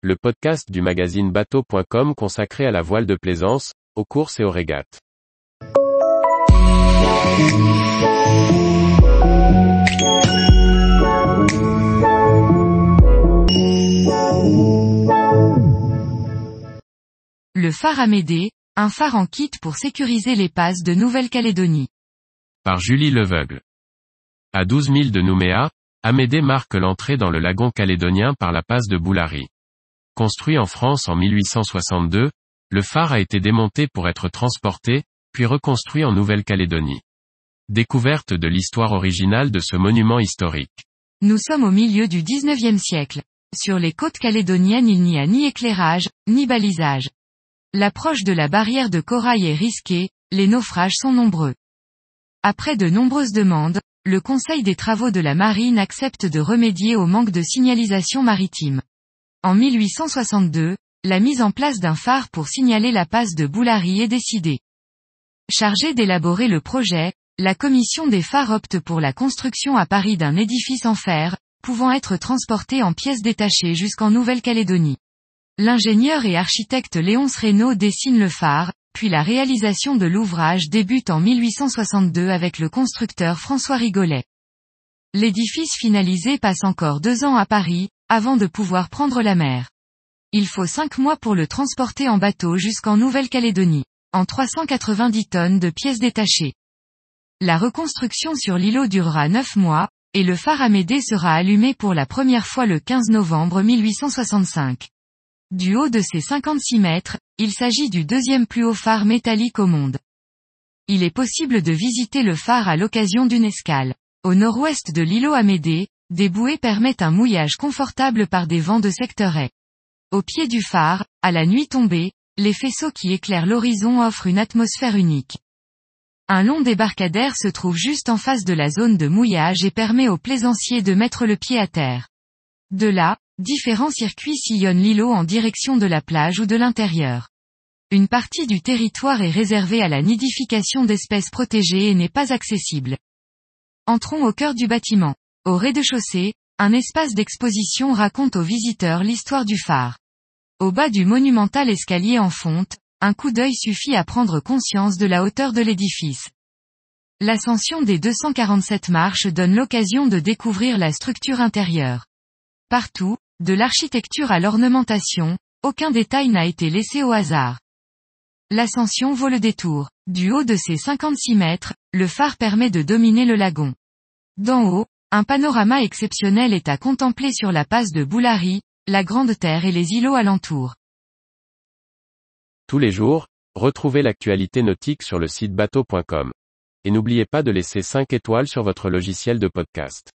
le podcast du magazine bateau.com consacré à la voile de plaisance, aux courses et aux régates. Le phare Amédée, un phare en kit pour sécuriser les passes de Nouvelle-Calédonie. Par Julie Leveugle. À 12 000 de Nouméa, Amédée marque l'entrée dans le lagon calédonien par la passe de Boulari. Construit en France en 1862, le phare a été démonté pour être transporté, puis reconstruit en Nouvelle-Calédonie. Découverte de l'histoire originale de ce monument historique. Nous sommes au milieu du 19e siècle. Sur les côtes calédoniennes il n'y a ni éclairage, ni balisage. L'approche de la barrière de corail est risquée, les naufrages sont nombreux. Après de nombreuses demandes, le Conseil des travaux de la marine accepte de remédier au manque de signalisation maritime. En 1862, la mise en place d'un phare pour signaler la passe de Boulari est décidée. Chargée d'élaborer le projet, la commission des phares opte pour la construction à Paris d'un édifice en fer, pouvant être transporté en pièces détachées jusqu'en Nouvelle-Calédonie. L'ingénieur et architecte Léonce Reynaud dessine le phare, puis la réalisation de l'ouvrage débute en 1862 avec le constructeur François Rigolet. L'édifice finalisé passe encore deux ans à Paris, avant de pouvoir prendre la mer. Il faut cinq mois pour le transporter en bateau jusqu'en Nouvelle-Calédonie, en 390 tonnes de pièces détachées. La reconstruction sur l'îlot durera neuf mois, et le phare Amédée sera allumé pour la première fois le 15 novembre 1865. Du haut de ses 56 mètres, il s'agit du deuxième plus haut phare métallique au monde. Il est possible de visiter le phare à l'occasion d'une escale. Au nord-ouest de l'îlot Amédée, des bouées permettent un mouillage confortable par des vents de secteuret. Au pied du phare, à la nuit tombée, les faisceaux qui éclairent l'horizon offrent une atmosphère unique. Un long débarcadère se trouve juste en face de la zone de mouillage et permet aux plaisanciers de mettre le pied à terre. De là, Différents circuits sillonnent l'îlot en direction de la plage ou de l'intérieur. Une partie du territoire est réservée à la nidification d'espèces protégées et n'est pas accessible. Entrons au cœur du bâtiment. Au rez-de-chaussée, un espace d'exposition raconte aux visiteurs l'histoire du phare. Au bas du monumental escalier en fonte, un coup d'œil suffit à prendre conscience de la hauteur de l'édifice. L'ascension des 247 marches donne l'occasion de découvrir la structure intérieure. Partout, de l'architecture à l'ornementation, aucun détail n'a été laissé au hasard. L'ascension vaut le détour. Du haut de ses 56 mètres, le phare permet de dominer le lagon. D'en haut, un panorama exceptionnel est à contempler sur la passe de Boulari, la Grande Terre et les îlots alentours. Tous les jours, retrouvez l'actualité nautique sur le site bateau.com. Et n'oubliez pas de laisser 5 étoiles sur votre logiciel de podcast.